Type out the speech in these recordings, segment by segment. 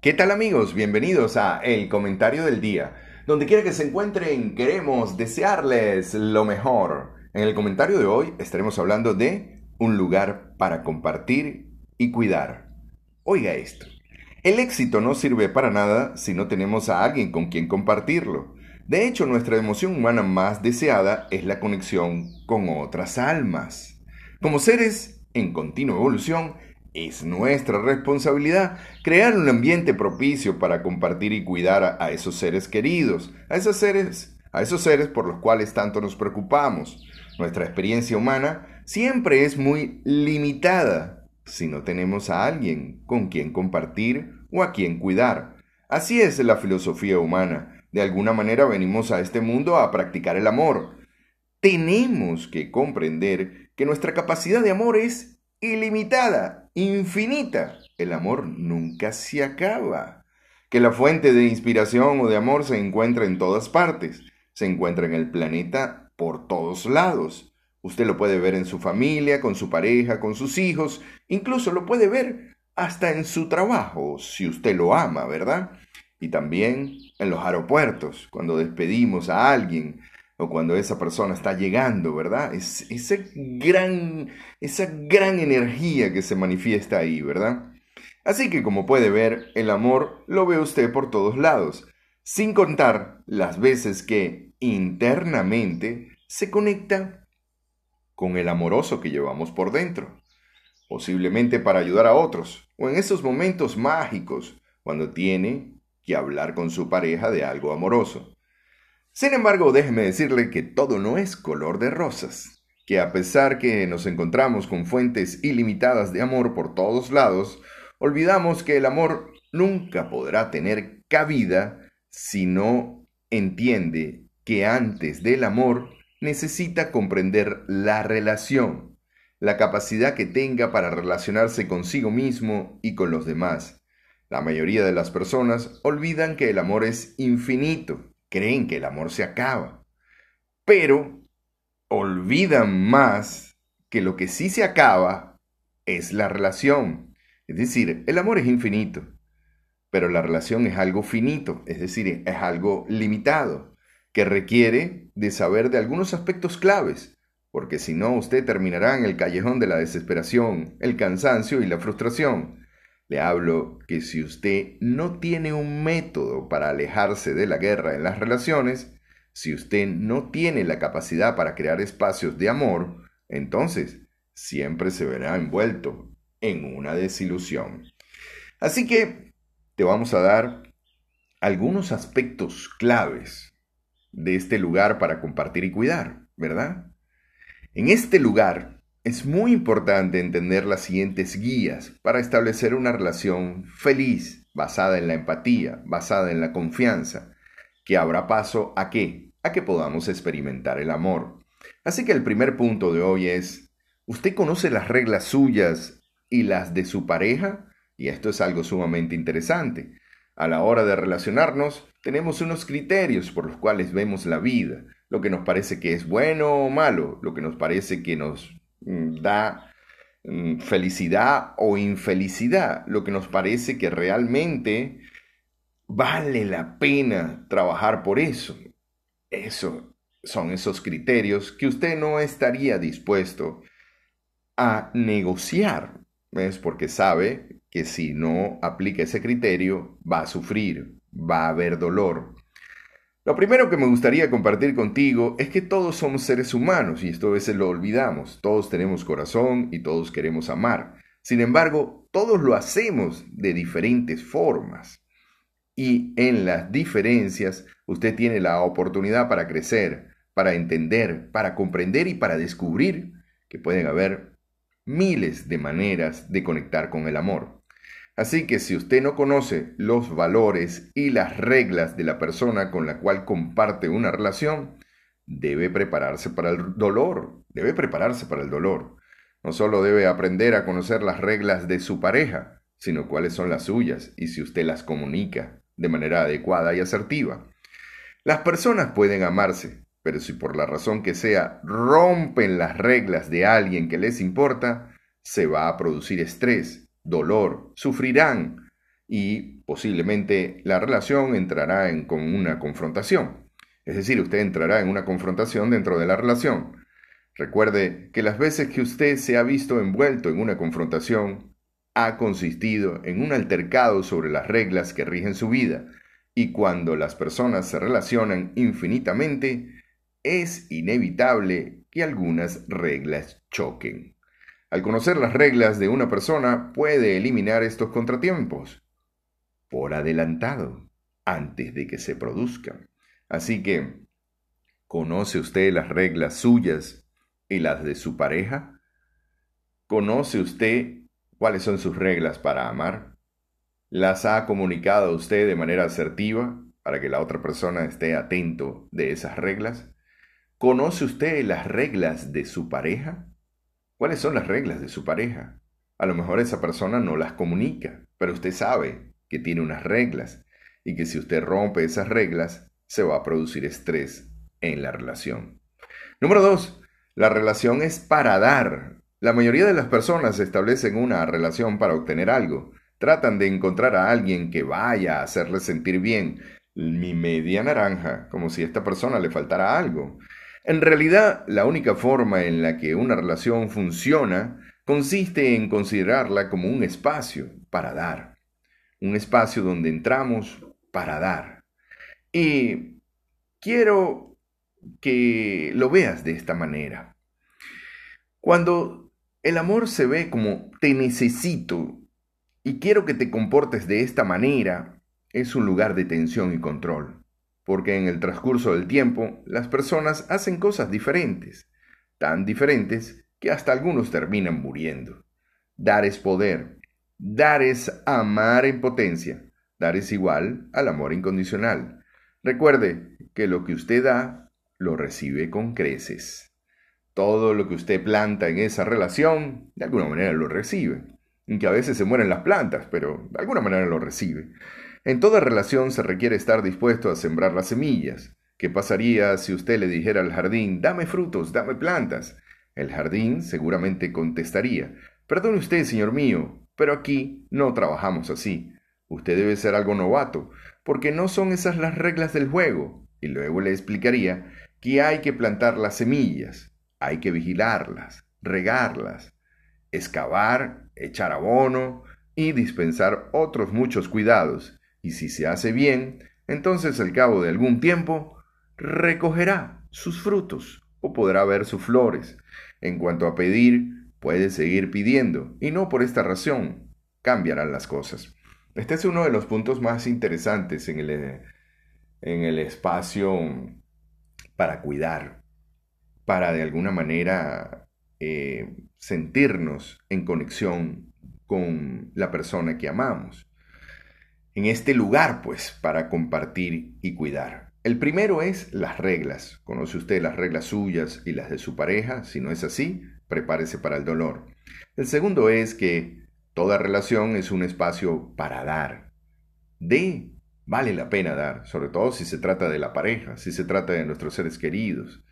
¿Qué tal amigos? Bienvenidos a El Comentario del Día. Donde quiera que se encuentren, queremos desearles lo mejor. En el comentario de hoy estaremos hablando de un lugar para compartir y cuidar. Oiga esto. El éxito no sirve para nada si no tenemos a alguien con quien compartirlo. De hecho, nuestra emoción humana más deseada es la conexión con otras almas. Como seres en continua evolución, es nuestra responsabilidad crear un ambiente propicio para compartir y cuidar a, esos seres queridos, a esos seres, a esos seres por los cuales tanto nos preocupamos. Nuestra experiencia humana siempre es muy limitada si no tenemos a alguien con quien compartir o a quien cuidar. Así es la filosofía humana. De alguna manera venimos a este mundo a practicar el amor. Tenemos que comprender que nuestra capacidad de amor es ilimitada, infinita. El amor nunca se acaba. Que la fuente de inspiración o de amor se encuentra en todas partes. Se encuentra en el planeta por todos lados. Usted lo puede ver en su familia, con su pareja, con sus hijos, incluso lo puede ver hasta en su trabajo, si usted lo ama, ¿verdad? Y también en los aeropuertos, cuando despedimos a alguien, o cuando esa persona está llegando, ¿verdad? Es, esa, gran, esa gran energía que se manifiesta ahí, ¿verdad? Así que como puede ver, el amor lo ve usted por todos lados, sin contar las veces que internamente se conecta con el amoroso que llevamos por dentro, posiblemente para ayudar a otros, o en esos momentos mágicos, cuando tiene que hablar con su pareja de algo amoroso. Sin embargo, déjeme decirle que todo no es color de rosas, que a pesar que nos encontramos con fuentes ilimitadas de amor por todos lados, olvidamos que el amor nunca podrá tener cabida si no entiende que antes del amor necesita comprender la relación, la capacidad que tenga para relacionarse consigo mismo y con los demás. La mayoría de las personas olvidan que el amor es infinito creen que el amor se acaba, pero olvidan más que lo que sí se acaba es la relación. Es decir, el amor es infinito, pero la relación es algo finito, es decir, es algo limitado, que requiere de saber de algunos aspectos claves, porque si no usted terminará en el callejón de la desesperación, el cansancio y la frustración. Le hablo que si usted no tiene un método para alejarse de la guerra en las relaciones, si usted no tiene la capacidad para crear espacios de amor, entonces siempre se verá envuelto en una desilusión. Así que te vamos a dar algunos aspectos claves de este lugar para compartir y cuidar, ¿verdad? En este lugar es muy importante entender las siguientes guías para establecer una relación feliz, basada en la empatía, basada en la confianza, que abra paso a qué? A que podamos experimentar el amor. Así que el primer punto de hoy es, ¿usted conoce las reglas suyas y las de su pareja? Y esto es algo sumamente interesante. A la hora de relacionarnos, tenemos unos criterios por los cuales vemos la vida, lo que nos parece que es bueno o malo, lo que nos parece que nos da mm, felicidad o infelicidad, lo que nos parece que realmente vale la pena trabajar por eso. Eso son esos criterios que usted no estaría dispuesto a negociar, es porque sabe que si no aplica ese criterio va a sufrir, va a haber dolor, lo primero que me gustaría compartir contigo es que todos somos seres humanos y esto a veces lo olvidamos. Todos tenemos corazón y todos queremos amar. Sin embargo, todos lo hacemos de diferentes formas. Y en las diferencias usted tiene la oportunidad para crecer, para entender, para comprender y para descubrir que pueden haber miles de maneras de conectar con el amor. Así que si usted no conoce los valores y las reglas de la persona con la cual comparte una relación, debe prepararse para el dolor, debe prepararse para el dolor. No solo debe aprender a conocer las reglas de su pareja, sino cuáles son las suyas y si usted las comunica de manera adecuada y asertiva. Las personas pueden amarse, pero si por la razón que sea rompen las reglas de alguien que les importa, se va a producir estrés dolor, sufrirán. y posiblemente la relación entrará en con una confrontación. Es decir, usted entrará en una confrontación dentro de la relación. Recuerde que las veces que usted se ha visto envuelto en una confrontación ha consistido en un altercado sobre las reglas que rigen su vida, y cuando las personas se relacionan infinitamente, es inevitable que algunas reglas choquen. Al conocer las reglas de una persona puede eliminar estos contratiempos por adelantado, antes de que se produzcan. Así que, ¿conoce usted las reglas suyas y las de su pareja? ¿Conoce usted cuáles son sus reglas para amar? ¿Las ha comunicado usted de manera asertiva para que la otra persona esté atento de esas reglas? ¿Conoce usted las reglas de su pareja? ¿Cuáles son las reglas de su pareja? A lo mejor esa persona no las comunica, pero usted sabe que tiene unas reglas y que si usted rompe esas reglas, se va a producir estrés en la relación. Número dos, la relación es para dar. La mayoría de las personas establecen una relación para obtener algo. Tratan de encontrar a alguien que vaya a hacerle sentir bien, mi media naranja, como si a esta persona le faltara algo. En realidad, la única forma en la que una relación funciona consiste en considerarla como un espacio para dar un espacio donde entramos para dar. Y quiero que lo veas de esta manera. Cuando el amor se ve como te necesito y quiero que te comportes de esta manera, es un lugar de tensión y control, porque en el transcurso del tiempo las personas hacen cosas diferentes, tan diferentes que hasta algunos terminan muriendo. Dar es poder, Dar es amar en potencia. Dar es igual al amor incondicional. Recuerde que lo que usted da, lo recibe con creces. Todo lo que usted planta en esa relación, de alguna manera lo recibe. Aunque a veces se mueren las plantas, pero de alguna manera lo recibe. En toda relación se requiere estar dispuesto a sembrar las semillas. ¿Qué pasaría si usted le dijera al jardín, dame frutos, dame plantas? El jardín seguramente contestaría, perdone usted, señor mío, pero aquí no trabajamos así. Usted debe ser algo novato, porque no son esas las reglas del juego. Y luego le explicaría que hay que plantar las semillas, hay que vigilarlas, regarlas, excavar, echar abono y dispensar otros muchos cuidados. Y si se hace bien, entonces al cabo de algún tiempo recogerá sus frutos o podrá ver sus flores. En cuanto a pedir, Puede seguir pidiendo, y no por esta razón cambiarán las cosas. Este es uno de los puntos más interesantes en el, en el espacio para cuidar, para de alguna manera eh, sentirnos en conexión con la persona que amamos. En este lugar, pues, para compartir y cuidar. El primero es las reglas. ¿Conoce usted las reglas suyas y las de su pareja? Si no es así, prepárese para el dolor. El segundo es que toda relación es un espacio para dar. De, vale la pena dar, sobre todo si se trata de la pareja, si se trata de nuestros seres queridos.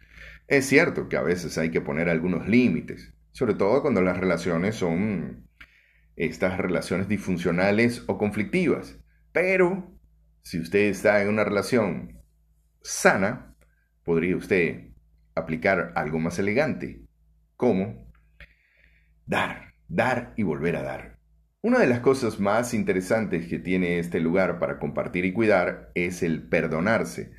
Es cierto que a veces hay que poner algunos límites, sobre todo cuando las relaciones son estas relaciones disfuncionales o conflictivas. Pero si usted está en una relación sana, podría usted aplicar algo más elegante ¿Cómo? Dar, dar y volver a dar. Una de las cosas más interesantes que tiene este lugar para compartir y cuidar es el perdonarse.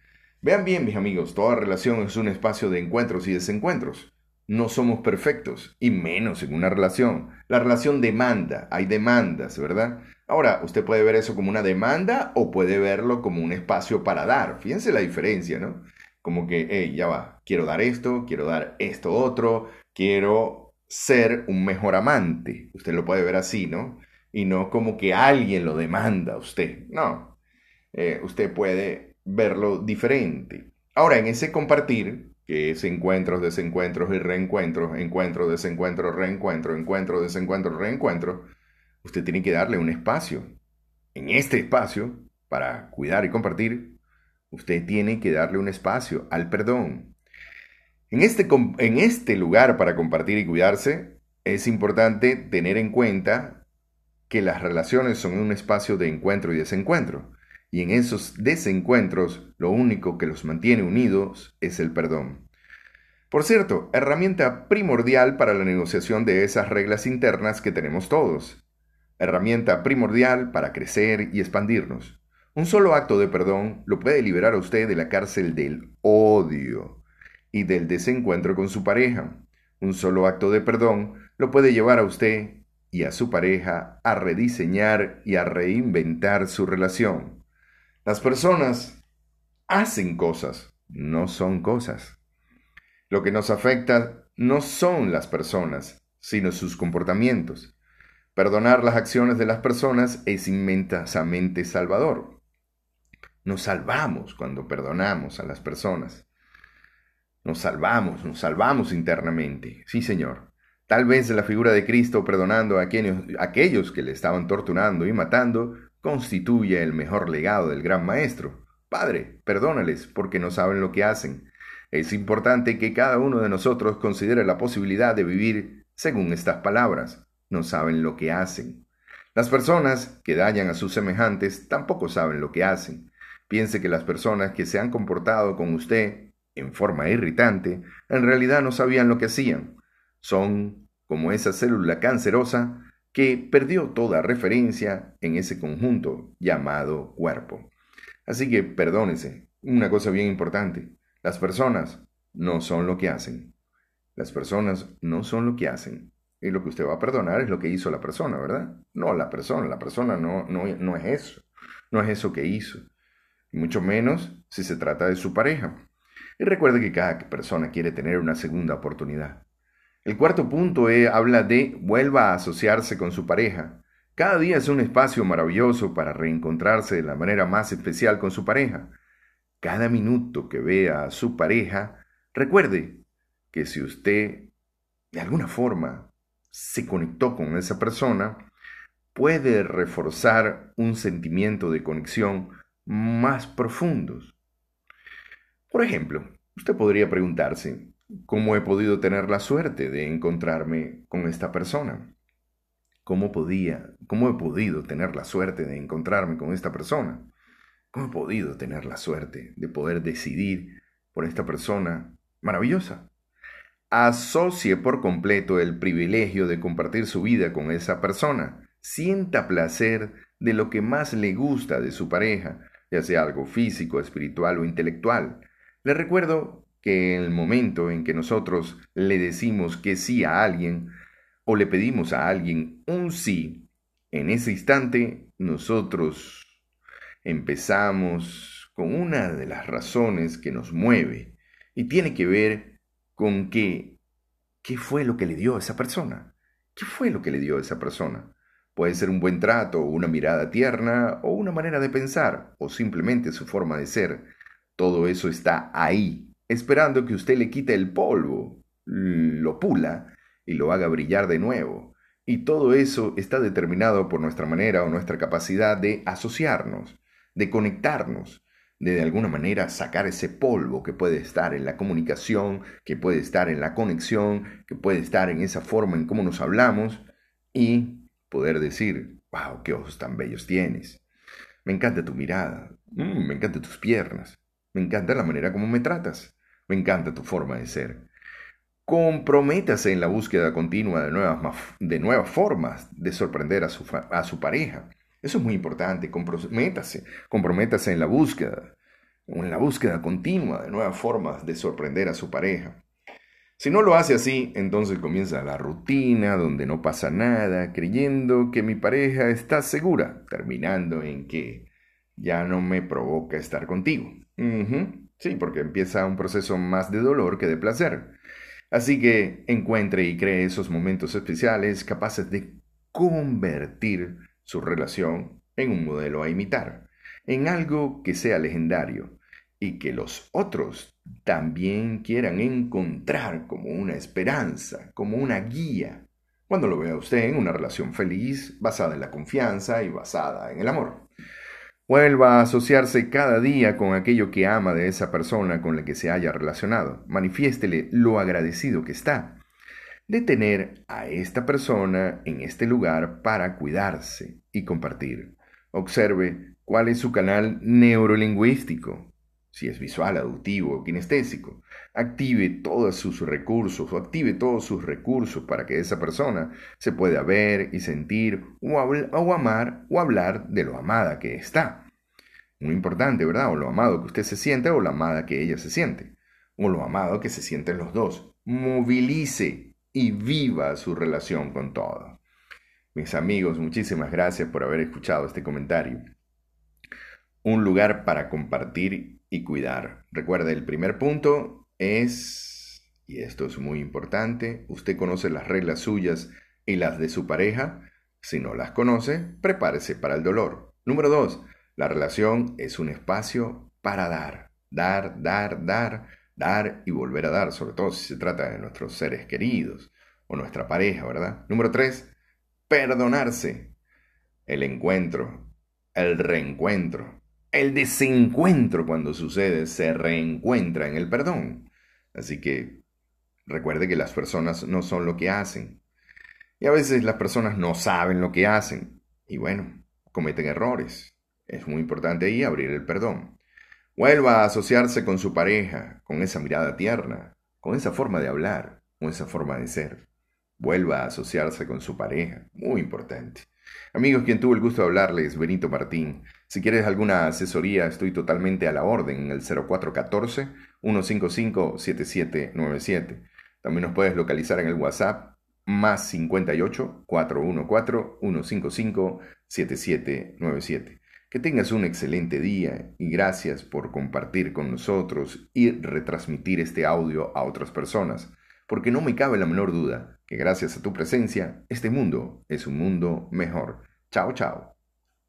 Vean bien, mis amigos, toda relación es un espacio de encuentros y desencuentros. No somos perfectos, y menos en una relación. La relación demanda, hay demandas, ¿verdad? Ahora, usted puede ver eso como una demanda o puede verlo como un espacio para dar. Fíjense la diferencia, ¿no? Como que, hey, ya va, quiero dar esto, quiero dar esto otro, quiero ser un mejor amante. Usted lo puede ver así, ¿no? Y no como que alguien lo demanda a usted. No, eh, usted puede verlo diferente. Ahora, en ese compartir, que es encuentros, desencuentros y reencuentros, encuentro, desencuentro, reencuentro, encuentro, desencuentro, reencuentro, usted tiene que darle un espacio. En este espacio, para cuidar y compartir, usted tiene que darle un espacio al perdón, en este, en este lugar para compartir y cuidarse, es importante tener en cuenta que las relaciones son un espacio de encuentro y desencuentro, y en esos desencuentros lo único que los mantiene unidos es el perdón. Por cierto, herramienta primordial para la negociación de esas reglas internas que tenemos todos. Herramienta primordial para crecer y expandirnos. Un solo acto de perdón lo puede liberar a usted de la cárcel del odio y del desencuentro con su pareja. Un solo acto de perdón lo puede llevar a usted y a su pareja a rediseñar y a reinventar su relación. Las personas hacen cosas, no son cosas. Lo que nos afecta no son las personas, sino sus comportamientos. Perdonar las acciones de las personas es inmensamente salvador. Nos salvamos cuando perdonamos a las personas. Nos salvamos, nos salvamos internamente. Sí, Señor. Tal vez la figura de Cristo perdonando a aquellos, aquellos que le estaban torturando y matando constituye el mejor legado del gran Maestro. Padre, perdónales porque no saben lo que hacen. Es importante que cada uno de nosotros considere la posibilidad de vivir según estas palabras. No saben lo que hacen. Las personas que dañan a sus semejantes tampoco saben lo que hacen. Piense que las personas que se han comportado con usted en forma irritante en realidad no sabían lo que hacían. Son como esa célula cancerosa que perdió toda referencia en ese conjunto llamado cuerpo. Así que perdónese, una cosa bien importante. Las personas no son lo que hacen. Las personas no son lo que hacen. Y lo que usted va a perdonar es lo que hizo la persona, ¿verdad? No la persona. La persona no, no, no es eso. No es eso que hizo. Y mucho menos si se trata de su pareja. Y recuerde que cada persona quiere tener una segunda oportunidad. El cuarto punto habla de vuelva a asociarse con su pareja. Cada día es un espacio maravilloso para reencontrarse de la manera más especial con su pareja. Cada minuto que vea a su pareja, recuerde que si usted de alguna forma se conectó con esa persona, puede reforzar un sentimiento de conexión más profundos. Por ejemplo, usted podría preguntarse, ¿cómo he podido tener la suerte de encontrarme con esta persona? ¿Cómo podía, cómo he podido tener la suerte de encontrarme con esta persona? ¿Cómo he podido tener la suerte de poder decidir por esta persona maravillosa? Asocie por completo el privilegio de compartir su vida con esa persona. Sienta placer de lo que más le gusta de su pareja, ya sea algo físico, espiritual o intelectual. Le recuerdo que en el momento en que nosotros le decimos que sí a alguien o le pedimos a alguien un sí, en ese instante nosotros empezamos con una de las razones que nos mueve y tiene que ver con qué, qué fue lo que le dio a esa persona. ¿Qué fue lo que le dio a esa persona? Puede ser un buen trato, una mirada tierna, o una manera de pensar, o simplemente su forma de ser. Todo eso está ahí, esperando que usted le quite el polvo, lo pula y lo haga brillar de nuevo. Y todo eso está determinado por nuestra manera o nuestra capacidad de asociarnos de conectarnos, de alguna manera sacar ese polvo que puede estar en la comunicación, que puede estar en la conexión, que puede estar en esa forma en cómo nos hablamos y poder decir, wow, qué ojos tan bellos tienes. Me encanta tu mirada, mm, me encantan tus piernas, me encanta la manera como me tratas, me encanta tu forma de ser. Comprométase en la búsqueda continua de nuevas, de nuevas formas de sorprender a su, a su pareja. Eso es muy importante, comprométase, comprométase en la búsqueda, en la búsqueda continua de nuevas formas de sorprender a su pareja. Si no lo hace así, entonces comienza la rutina donde no pasa nada, creyendo que mi pareja está segura, terminando en que ya no me provoca estar contigo. Sí, porque empieza un proceso más de dolor que de placer. Así que encuentre y cree esos momentos especiales capaces de convertir su relación en un modelo a imitar, en algo que sea legendario y que los otros también quieran encontrar como una esperanza, como una guía, cuando lo vea usted en una relación feliz, basada en la confianza y basada en el amor. Vuelva a asociarse cada día con aquello que ama de esa persona con la que se haya relacionado. Manifiéstele lo agradecido que está. De tener a esta persona en este lugar para cuidarse y compartir. Observe cuál es su canal neurolingüístico, si es visual, auditivo o kinestésico. Active todos sus recursos o active todos sus recursos para que esa persona se pueda ver y sentir o, o amar o hablar de lo amada que está. Muy importante, ¿verdad? O lo amado que usted se siente o la amada que ella se siente. O lo amado que se sienten los dos. Movilice y viva su relación con todo. Mis amigos, muchísimas gracias por haber escuchado este comentario. Un lugar para compartir y cuidar. Recuerda, el primer punto es, y esto es muy importante, usted conoce las reglas suyas y las de su pareja. Si no las conoce, prepárese para el dolor. Número dos, la relación es un espacio para dar, dar, dar, dar, dar y volver a dar, sobre todo si se trata de nuestros seres queridos o nuestra pareja, ¿verdad? Número tres, perdonarse. El encuentro, el reencuentro, el desencuentro cuando sucede se reencuentra en el perdón. Así que recuerde que las personas no son lo que hacen. Y a veces las personas no saben lo que hacen. Y bueno, cometen errores. Es muy importante ahí abrir el perdón. Vuelva a asociarse con su pareja, con esa mirada tierna, con esa forma de hablar, con esa forma de ser. Vuelva a asociarse con su pareja, muy importante. Amigos, quien tuvo el gusto de hablarles, Benito Martín. Si quieres alguna asesoría, estoy totalmente a la orden en el 0414-155-7797. También nos puedes localizar en el WhatsApp más 58 414 155 7797. Que tengas un excelente día y gracias por compartir con nosotros y retransmitir este audio a otras personas, porque no me cabe la menor duda que gracias a tu presencia este mundo es un mundo mejor. Chao, chao.